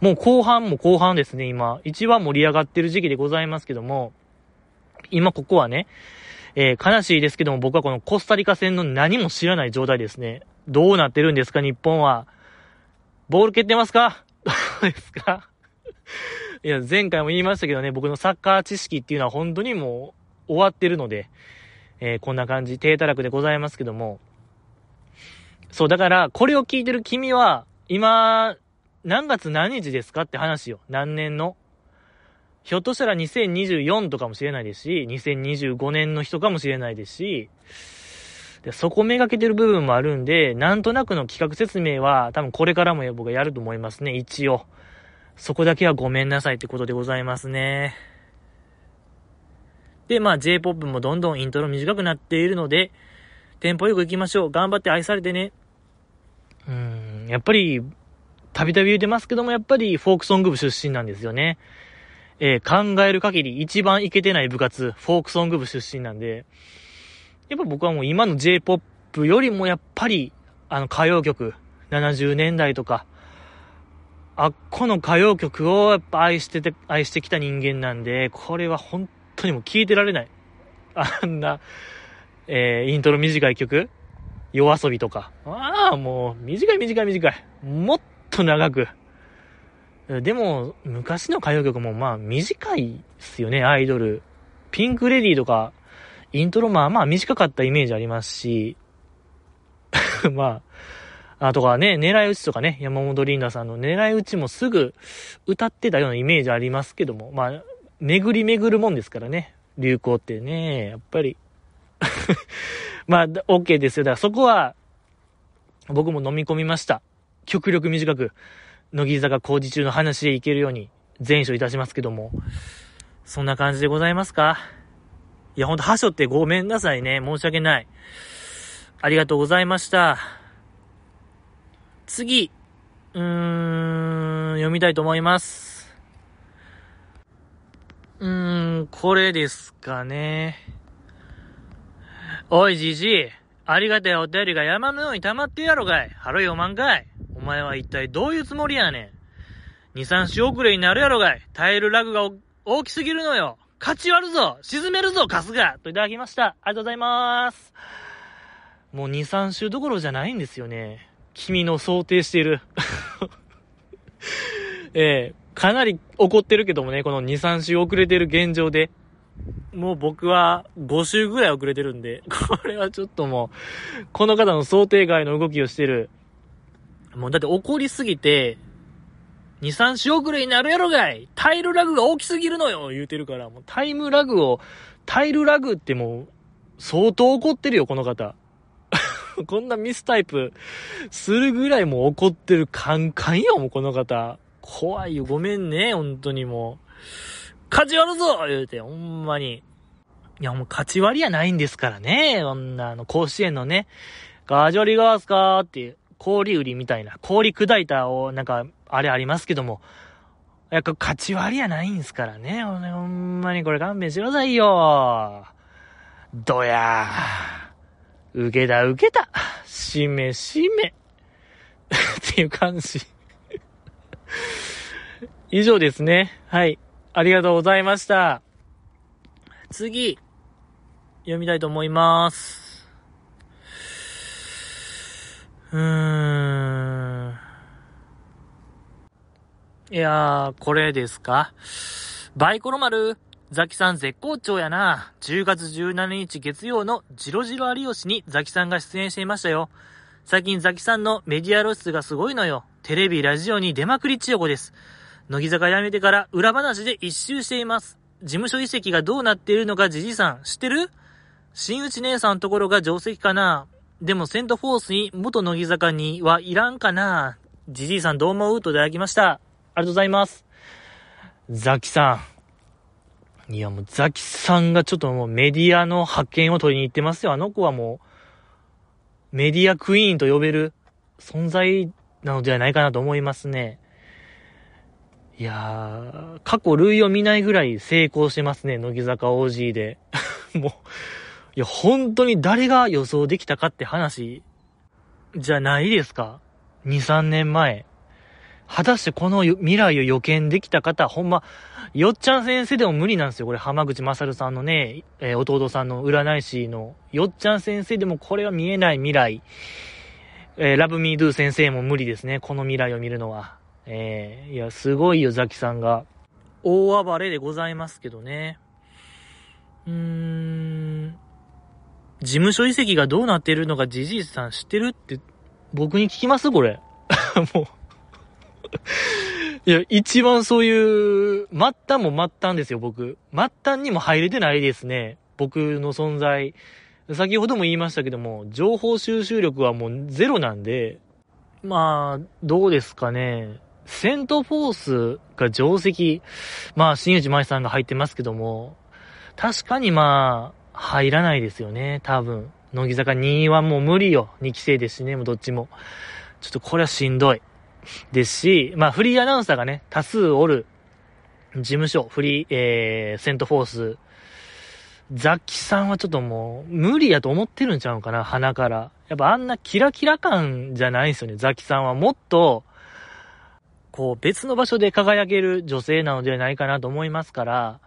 もう後半も後半ですね、今。一番盛り上がってる時期でございますけども、今ここはね、えー、悲しいですけども、僕はこのコスタリカ戦の何も知らない状態ですね。どうなってるんですか、日本は。ボール蹴ってますか？どうですか？いや、前回も言いましたけどね、僕のサッカー知識っていうのは本当にもう終わってるので、えー、こんな感じ、低たらくでございますけども。そう、だから、これを聞いてる君は、今、何月何日ですか？って話よ。何年の？ひょっとしたら2024とかもしれないですし、2025年の人かもしれないですし、でそこめがけてる部分もあるんで、なんとなくの企画説明は多分これからも僕はやると思いますね、一応。そこだけはごめんなさいってことでございますね。で、まあ J-POP もどんどんイントロ短くなっているので、テンポよく行きましょう。頑張って愛されてね。うん、やっぱり、たびたび言ってますけども、やっぱりフォークソング部出身なんですよね。えー、考える限り一番イケてない部活、フォークソング部出身なんで、やっぱ僕はもう今の J-POP よりもやっぱり、あの歌謡曲、70年代とか、あっこの歌謡曲をやっぱ愛してて、愛してきた人間なんで、これは本当にもう聴いてられない。あんな、えー、イントロ短い曲夜遊びとか。ああ、もう、短い短い短い。もっと長く。でも、昔の歌謡曲もまあ短いっすよね、アイドル。ピンクレディーとか、イントロまあまあ短かったイメージありますし、まあ、あとかね、狙い撃ちとかね、山本リンダさんの狙い撃ちもすぐ歌ってたようなイメージありますけども、まあ、巡り巡るもんですからね、流行ってね、やっぱり まあ、OK ですよ。だからそこは、僕も飲み込みました。極力短く。乃木坂工事中の話でいけるように全書いたしますけども。そんな感じでございますか？いや、ほんと、はしょってごめんなさいね。申し訳ない。ありがとうございました。次。うーん、読みたいと思います。うーん、これですかね。おい、じじい。ありがたいお便りが山のように溜まってやろがい。ハロ読まんかい。お前は一体どういうつもりやねん。2、3週遅れになるやろがい。タイルラグが大きすぎるのよ。勝ち割るぞ沈めるぞ春日といただきました。ありがとうございます。もう2、3週どころじゃないんですよね。君の想定している。ええー、かなり怒ってるけどもね、この2、3週遅れてる現状で。もう僕は5週ぐらい遅れてるんで、これはちょっともう、この方の想定外の動きをしてる。もうだって怒りすぎて、2、3週遅れになるやろがいタイルラグが大きすぎるのよ言うてるから、もうタイムラグを、タイルラグってもう、相当怒ってるよ、この方。こんなミスタイプするぐらいもう怒ってるカンカンよ、もうこの方。怖いよ、ごめんね、本当にもう。勝ち割るぞ言うて、ほんまに。いや、もう勝ち割りやないんですからね。こんな、あの、甲子園のね、ガジョリガースかーっていう、氷売りみたいな、氷砕いたを、なんか、あれありますけども、やっぱ勝ち割りやないんすからね。ほんまにこれ勘弁してくださいよ。どやー。受けた受けた。しめしめ。っていう感じ。以上ですね。はい。ありがとうございました。次、読みたいと思います。うーん。いやー、これですか？バイコロ丸、ザキさん絶好調やな。10月17日月曜のジロジロ有吉にザキさんが出演していましたよ。最近ザキさんのメディア露出がすごいのよ。テレビ、ラジオに出まくり千代子です。乃木坂辞めてから裏話で一周しています。事務所移籍がどうなっているのかじじさん、知ってる？新内姉さんのところが定石かなでもセントフォースに元乃木坂にはいらんかなじじいさんどう思う？といただきました。ありがとうございます。ザキさん。いやもうザキさんがちょっともうメディアの発見を取りに行ってますよ。あの子はもうメディアクイーンと呼べる存在なのではないかなと思いますね。いやー、過去類を見ないぐらい成功してますね、乃木坂 OG で。もう、いや、本当に誰が予想できたかって話、じゃないですか。2、3年前。果たしてこの未来を予見できた方、ほんま、よっちゃん先生でも無理なんですよ。これ浜口まさるさんのね、えー弟さんの占い師の、よっちゃん先生でもこれは見えない未来。えーラブミードゥ先生も無理ですね。この未来を見るのは。えーいや、すごいよ、ザキさんが。大暴れでございますけどね。うーん。事務所移籍がどうなってるのかジジイさん知ってるって、僕に聞きます？これ。もう。いや、一番そういう、末端も末端ですよ、僕。末端にも入れてないですね。僕の存在。先ほども言いましたけども、情報収集力はもうゼロなんで、まあ、どうですかね。セントフォースが定石。まあ、新内舞さんが入ってますけども、確かにまあ、入らないですよね、多分。乃木坂2はもう無理よ。2期生ですしね、もうどっちも。ちょっとこれはしんどい。ですし、まあ、フリーアナウンサーがね、多数おる、事務所、フリー、えー、セントフォース。ザキさんはちょっともう、無理やと思ってるんちゃうかな、鼻から。やっぱあんなキラキラ感じゃないですよね、ザキさんは。もっと、こう、別の場所で輝ける女性なのではないかなと思いますから、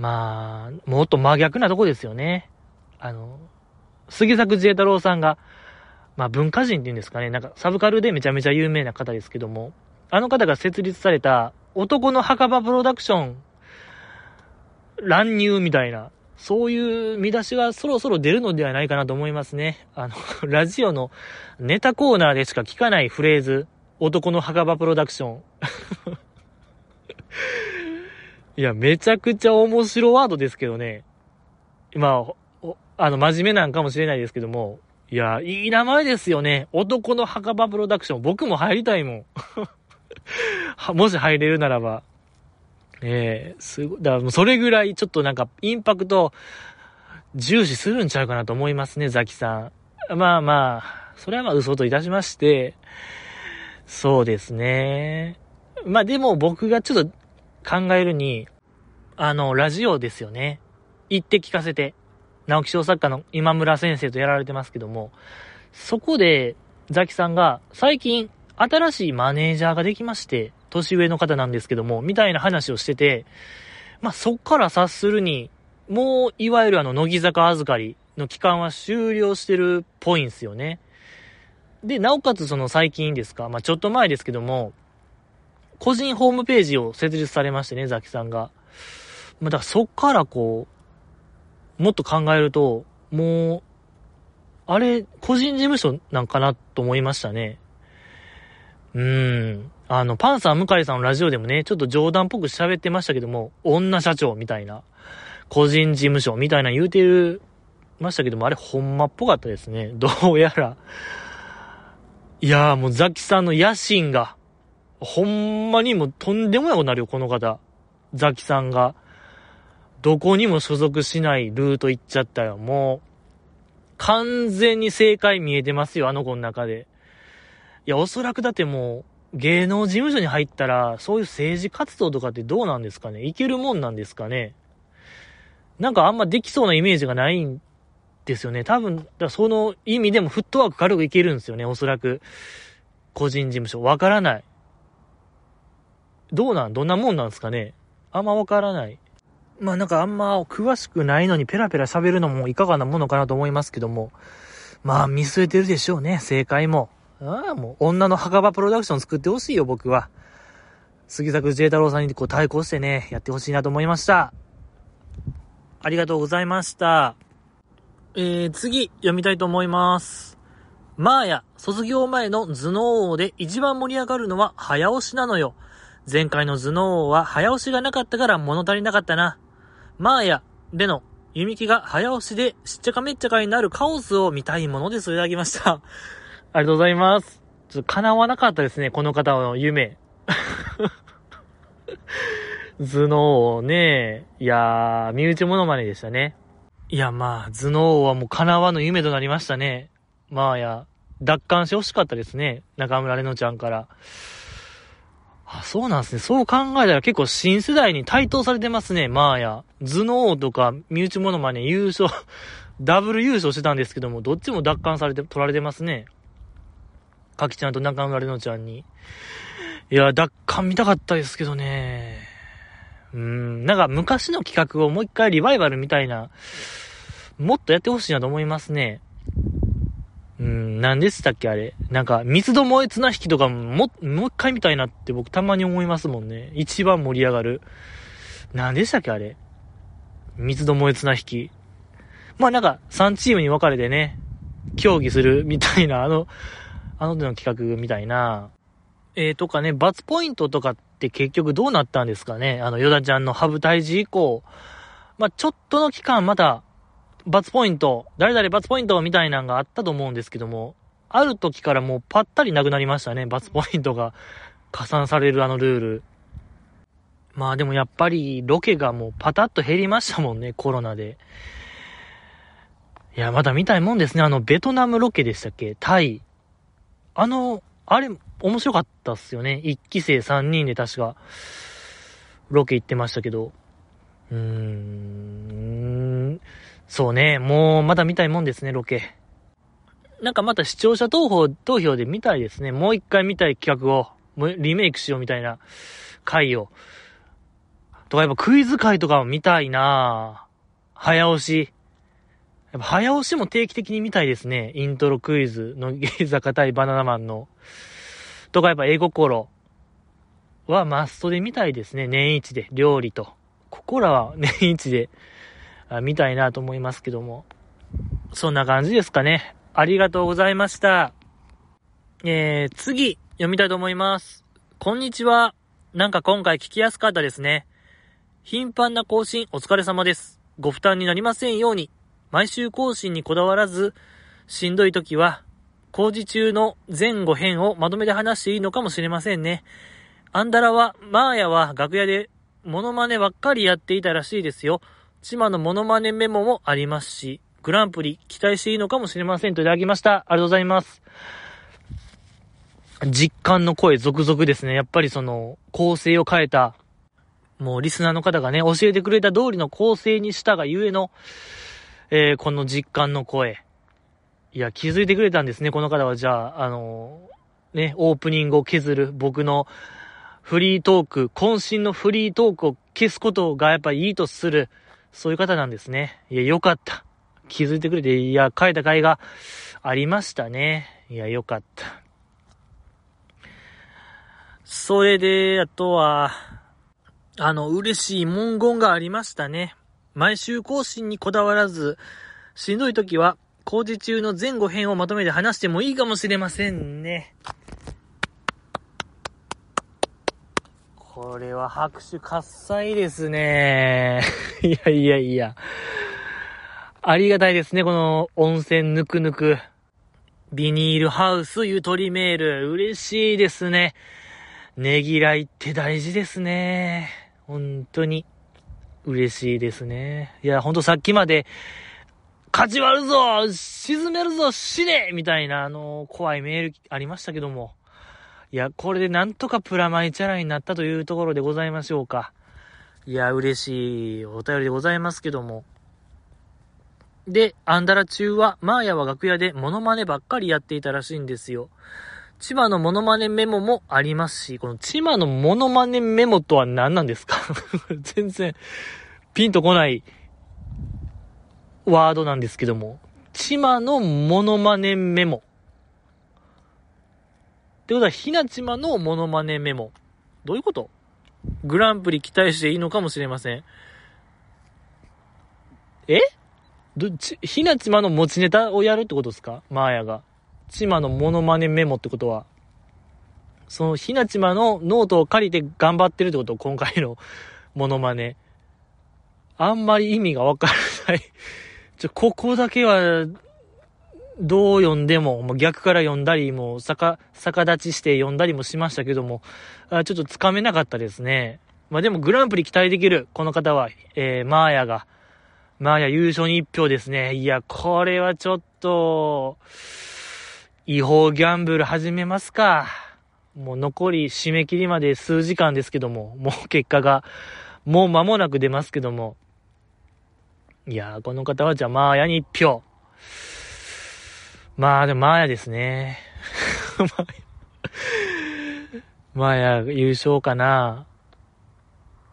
まあ、もっと真逆なとこですよね。あの、杉作自衛太郎さんが、まあ文化人っていうんですかね、なんかサブカルでめちゃめちゃ有名な方ですけども、あの方が設立された男の墓場プロダクション、乱入みたいな、そういう見出しがそろそろ出るのではないかなと思いますね。あの、ラジオのネタコーナーでしか聞かないフレーズ、男の墓場プロダクション。いや、めちゃくちゃ面白ワードですけどね。まあ、あの、真面目なんかもしれないですけども、いや、いい名前ですよね。男の墓場プロダクション。僕も入りたいもん。もし入れるならば。ええすごい。だからもうそれぐらいちょっとなんかインパクト重視するんちゃうかなと思いますね、ザキさん。まあまあ、それはまあ嘘といたしまして、そうですね。まあでも僕がちょっと考えるに、あの、ラジオですよね。言って聞かせて。直木賞作家の今村先生とやられてますけども、そこで、ザキさんが、最近、新しいマネージャーができまして、年上の方なんですけども、みたいな話をしてて、まあ、そっから察するに、もう、いわゆるあの、乃木坂預かりの期間は終了してるっぽいんですよね。で、なおかつその最近ですか、まあ、ちょっと前ですけども、個人ホームページを設立されましてね、ザキさんが。まあ、だからそっからこう、もっと考えると、もう、あれ、個人事務所なんかなと思いましたね。うーん。あの、パンサー向井さんのラジオでもね、ちょっと冗談っぽく喋ってましたけども、女社長みたいな、個人事務所みたいな言うてる、ましたけども、あれほんまっぽかったですね。どうやら。いやーもうザキさんの野心が、ほんまにもうとんでもないことになるよ、この方。ザキさんが。どこにも所属しないルート行っちゃったよ。もう、完全に正解見えてますよ、あの子の中で。いや、おそらくだってもう、芸能事務所に入ったら、そういう政治活動とかってどうなんですかねいけるもんなんですかねなんかあんまできそうなイメージがないんですよね。多分、だその意味でもフットワーク軽くいけるんですよね、おそらく。個人事務所。わからない。どうなん？どんなもんなんですかね？あんまわからない。まあなんかあんま詳しくないのにペラペラ喋るのもいかがなものかなと思いますけども。まあ、見据えてるでしょうね、正解も。ああ、もう、女の墓場プロダクション作ってほしいよ、僕は。杉作 J 太郎さんにこう対抗してね、やってほしいなと思いました。ありがとうございました。えー、次、読みたいと思います。マーヤ、卒業前の頭脳王で一番盛り上がるのは早押しなのよ。前回の頭脳王は早押しがなかったから物足りなかったな。マーヤ、での、弓木が早押しでしっちゃかめっちゃかになるカオスを見たいものです。いただきました。ありがとうございます。ちょっと叶わなかったですね、この方の夢。頭脳王ね。いやー、身内モノマネでしたね。いや、まあ、頭脳王はもう叶わぬ夢となりましたね。まあや、奪還してほしかったですね。中村れのちゃんから。あ、そうなんですね。そう考えたら結構新世代に台頭されてますね、マーヤ。頭脳とか、身内モノマネ優勝、ダブル優勝してたんですけども、どっちも奪還されて、取られてますね。かきちゃんと中村れのちゃんに。いや、奪還見たかったですけどね。うん、なんか昔の企画をもう一回リバイバルみたいな、もっとやってほしいなと思いますね。うん、何でしたっけあれ？なんか、密度燃え綱引きとかも、もう一回見たいなって僕たまに思いますもんね。一番盛り上がる。何でしたっけあれ？密度燃え綱引き。まあなんか、3チームに分かれてね、競技するみたいな、あの、あの手の企画みたいな。えー、とかね、罰ポイントとかって結局どうなったんですかね？あの、ヨダちゃんのハブ退治以降。まあ、ちょっとの期間また、罰ポイント、誰々罰ポイントみたいなのがあったと思うんですけども、ある時からもうパッタリなくなりましたね。罰ポイントが加算されるあのルール。まあでもやっぱりロケがもうパタッと減りましたもんね、コロナで。いや、まだ見たいもんですね。あの、ベトナムロケでしたっけ？タイ。あの、あれ、面白かったっすよね。一期生3人で確か、ロケ行ってましたけど。うーん。そうね。もう、まだ見たいもんですね、ロケ。なんかまた視聴者投票、投票で見たいですね。もう一回見たい企画を、リメイクしようみたいな回を。とかやっぱクイズ回とかも見たいな早押し。やっぱ早押しも定期的に見たいですね。イントロクイズのゲイ坂対バナナマンの。とかやっぱ絵心はマストで見たいですね。年一で。料理と。ここらは年一で見たいなと思いますけども。そんな感じですかね。ありがとうございました。えー、次、読みたいと思います。こんにちは。なんか今回聞きやすかったですね。頻繁な更新お疲れ様です。ご負担になりませんように。毎週更新にこだわらず、しんどい時は、工事中の前後編をまとめて話していいのかもしれませんね。アンダラは、マーヤは楽屋でモノマネばっかりやっていたらしいですよ。チマのモノマネメモもありますし、グランプリ期待していいのかもしれませんといただきました。ありがとうございます。実感の声続々ですね。やっぱりその、構成を変えた、もうリスナーの方がね、教えてくれた通りの構成にしたがゆえの、えー、この実感の声。いや、気づいてくれたんですね、この方は。じゃあ、あのー、ね、オープニングを削る、僕のフリートーク、渾身のフリートークを消すことがやっぱいいとする、そういう方なんですね。いや、よかった。気づいてくれて、いや、書いた甲斐がありましたね。いや、よかった。それで、あとは、あの、嬉しい文言がありましたね。毎週更新にこだわらず、しんどい時は、工事中の前後編をまとめて話してもいいかもしれませんね。これは拍手喝采ですね。いやいやいや。ありがたいですね、この温泉ぬくぬく。ビニールハウスゆとりメール。嬉しいですね。ねぎらいって大事ですね。本当に。嬉しいですね。いや、ほんとさっきまで、勝ち割るぞ沈めるぞ死ねみたいな、あの、怖いメールありましたけども。いや、これでなんとかプラマイチャラになったというところでございましょうか。いや、嬉しいお便りでございますけども。で、アンダラ中は、マーヤは楽屋でモノマネばっかりやっていたらしいんですよ。千葉のモノマネメモもありますし、この千葉のモノマネメモとは何なんですか？全然、ピンとこないワードなんですけども、ちまのモノマネメモ。ってことは、ひなちまのモノマネメモ。どういうこと？グランプリ期待していいのかもしれません。え？ど、ち、ひなちまの持ちネタをやるってことですか？マーヤが。ちまのモノマネメモってことは。その、ひなちまのノートを借りて頑張ってるってこと？今回のモノマネ。あんまり意味がわからない。ちょ、ここだけは、どう読んでも、もう逆から読んだり、もう逆、逆立ちして読んだりもしましたけども、あちょっとつかめなかったですね。まあでもグランプリ期待できる、この方は、えー、マーヤが、マーヤ優勝に一票ですね。いや、これはちょっと、違法ギャンブル始めますか。もう残り締め切りまで数時間ですけども、もう結果が、もう間もなく出ますけども。いや、この方はじゃあマーヤに一票。まあ、でもマーヤですね。マーヤ優勝かな。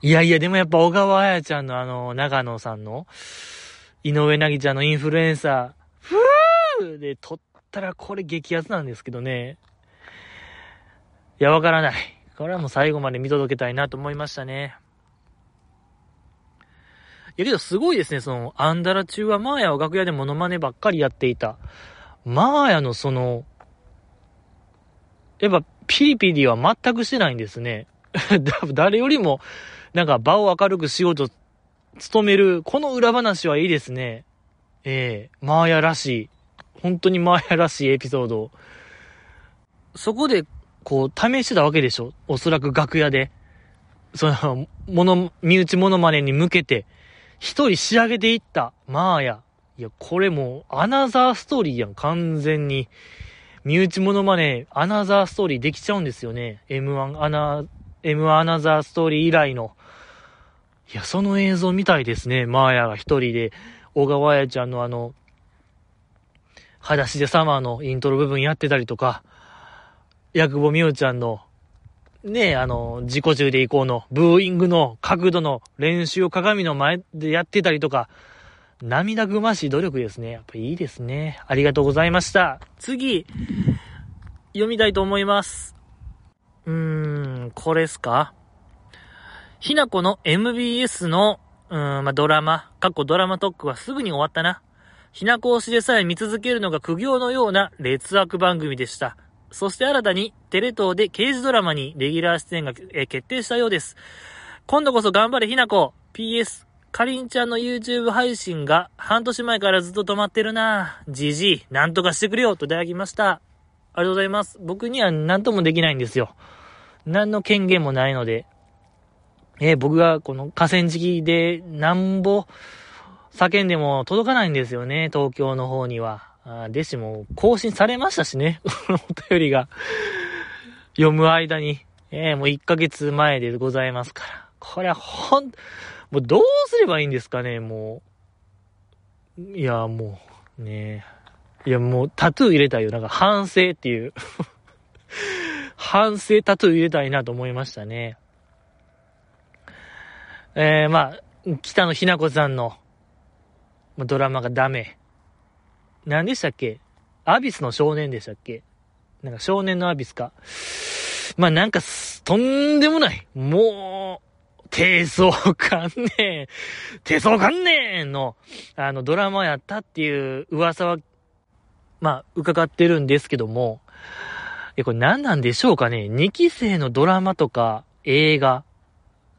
いやいや、でもやっぱ小川彩ちゃんのあの、長野さんの、井上なぎちゃんのインフルエンサー、ふーで撮ったらこれ激アツなんですけどね。いや、わからない。これはもう最後まで見届けたいなと思いましたね。いやけどすごいですね、その、アンダラ中はマーヤは楽屋でモノマネばっかりやっていた。マーヤのその、やっぱピリピリは全くしてないんですね。誰よりも、なんか場を明るくしようと努める、この裏話はいいですね。ええー、マーヤらしい。本当にマーヤらしいエピソード。そこでこう、試してたわけでしょ？おそらく楽屋で。その、もの、身内モノマネに向けて、一人仕上げていった。まあや。いや、これもう、アナザーストーリーやん、完全に。身内モノマネ、アナザーストーリーできちゃうんですよね。M1 アナ、M1 アナザーストーリー以来の。いや、その映像見たいですね。マーヤが一人で、小川彩ちゃんのあの、裸足でサマーのイントロ部分やってたりとか、ヤクボミオちゃんの、ねえあの、自己中で行こうの、ブーイングの角度の練習を鏡の前でやってたりとか、涙ぐましい努力ですね。やっぱいいですね。ありがとうございました。次、読みたいと思います。うーん、これっすか？ひなこの MBS の、うん、まあ、ドラマ、過去ドラマ特区はすぐに終わったな。ひなこ推しでさえ見続けるのが苦行のような劣悪番組でした。そして新たにテレ東で刑事ドラマにレギュラー出演が、決定したようです。今度こそ頑張れひなこ !PS、かりんちゃんの YouTube 配信が半年前からずっと止まってるなじじい、なんとかしてくれよといただきました。ありがとうございます。僕には何ともできないんですよ。何の権限もないので。えー、僕がこの河川敷でなんぼ叫んでも届かないんですよね、東京の方には。あでしも、更新されましたしね。こ のお便りが読む間に。えー、もう1ヶ月前でございますから。これはほん、もうどうすればいいんですかね、もう。いや、もう、ねいや、もうタトゥー入れたいよ。なんか反省っていう 反省タトゥー入れたいなと思いましたね。えー、まあ、北野日な子さんのドラマがダメ。何でしたっけ？アビスの少年でしたっけ？なんか少年のアビスか。まあ、なんか、とんでもない。もう、低層観念、低層観念の、あの、ドラマやったっていう噂は、まあ、伺ってるんですけども、え、これ何なんでしょうかね ?2 期生のドラマとか映画、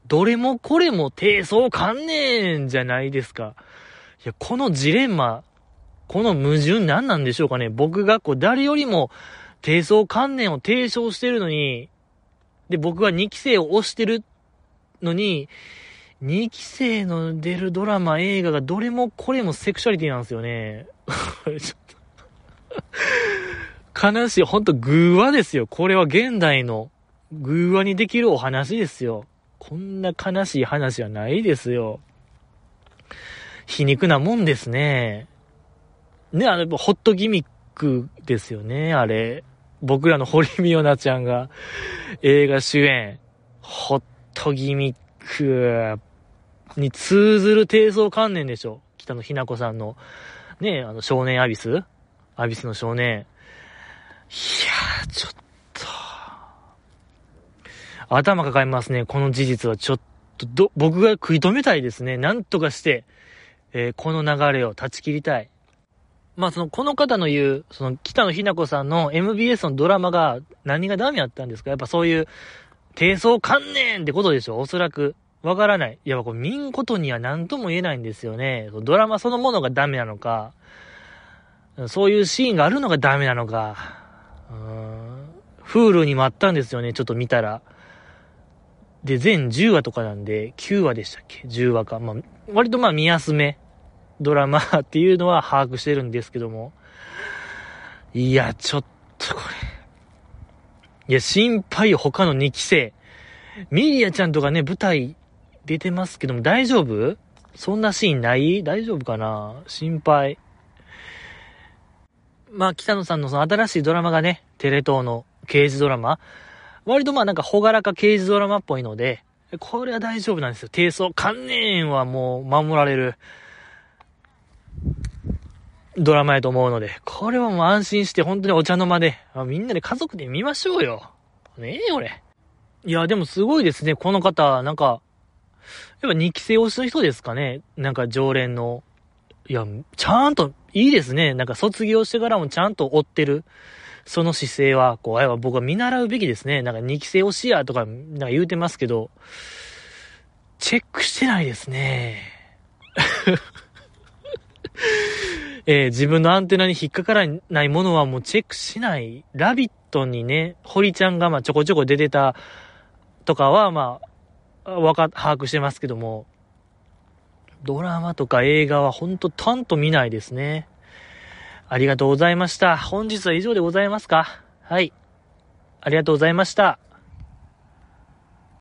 どれもこれも低層観念じゃないですか。いや、このジレンマ、この矛盾何なんでしょうかね僕がこう誰よりも低層観念を提唱してるのに、で、僕は2期生を推してるのに、2期生の出るドラマ、映画がどれもこれもセクシャリティなんですよね。ちょっと悲しい。ほんと、偶話ですよ。これは現代の偶話にできるお話ですよ。こんな悲しい話はないですよ。皮肉なもんですね。ね、あの、ホットギミックですよね、あれ。僕らの堀美央奈ちゃんが映画主演、ホットギミックに通ずる低層観念でしょ。北野日な子さんのね、あの、少年アビス？アビスの少年。いやー、ちょっと、頭抱えますね。この事実はちょっと、ど、僕が食い止めたいですね。なんとかして、えー、この流れを断ち切りたい。まあ、その、この方の言う、その、北野日な子さんの MBS のドラマが何がダメやったんですか？やっぱそういう、低層観念ってことでしょおそらく。わからない。いや、これ見んことには何とも言えないんですよね。ドラマそのものがダメなのか、そういうシーンがあるのがダメなのか、うーん、フールにもあったんですよね、ちょっと見たら。で、全10話とかなんで、9話でしたっけ ?10 話か。まあ、割とまあ見やすめ、ドラマ っていうのは把握してるんですけども。いや、ちょっとこれ。いや、心配他の2期生。ミリアちゃんとかね、舞台出てますけども、大丈夫？そんなシーンない？大丈夫かな？心配。まあ、北野さんのその新しいドラマがね、テレ東の刑事ドラマ。割とまあなんかほがらか刑事ドラマっぽいので、これは大丈夫なんですよ。低層観念はもう守られるドラマやと思うので、これはもう安心して本当にお茶の間で、みんなで家族で見ましょうよ。ねえ、俺。いや、でもすごいですね、この方、なんか、やっぱ2期生推しの人ですかね。なんか常連の。いや、ちゃんと、いいですね。なんか卒業してからもちゃんと追ってる。その姿勢は、こう、あれは僕は見習うべきですね。なんか2期生推しやとか、なんか言うてますけど、チェックしてないですね。えー、自分のアンテナに引っかからないものはもうチェックしない。ラビットにね、堀ちゃんがまあちょこちょこ出てたとかはまあ、わか、把握してますけども、ドラマとか映画はほんとたんと見ないですね。ありがとうございました。本日は以上でございますか？はい。ありがとうございました。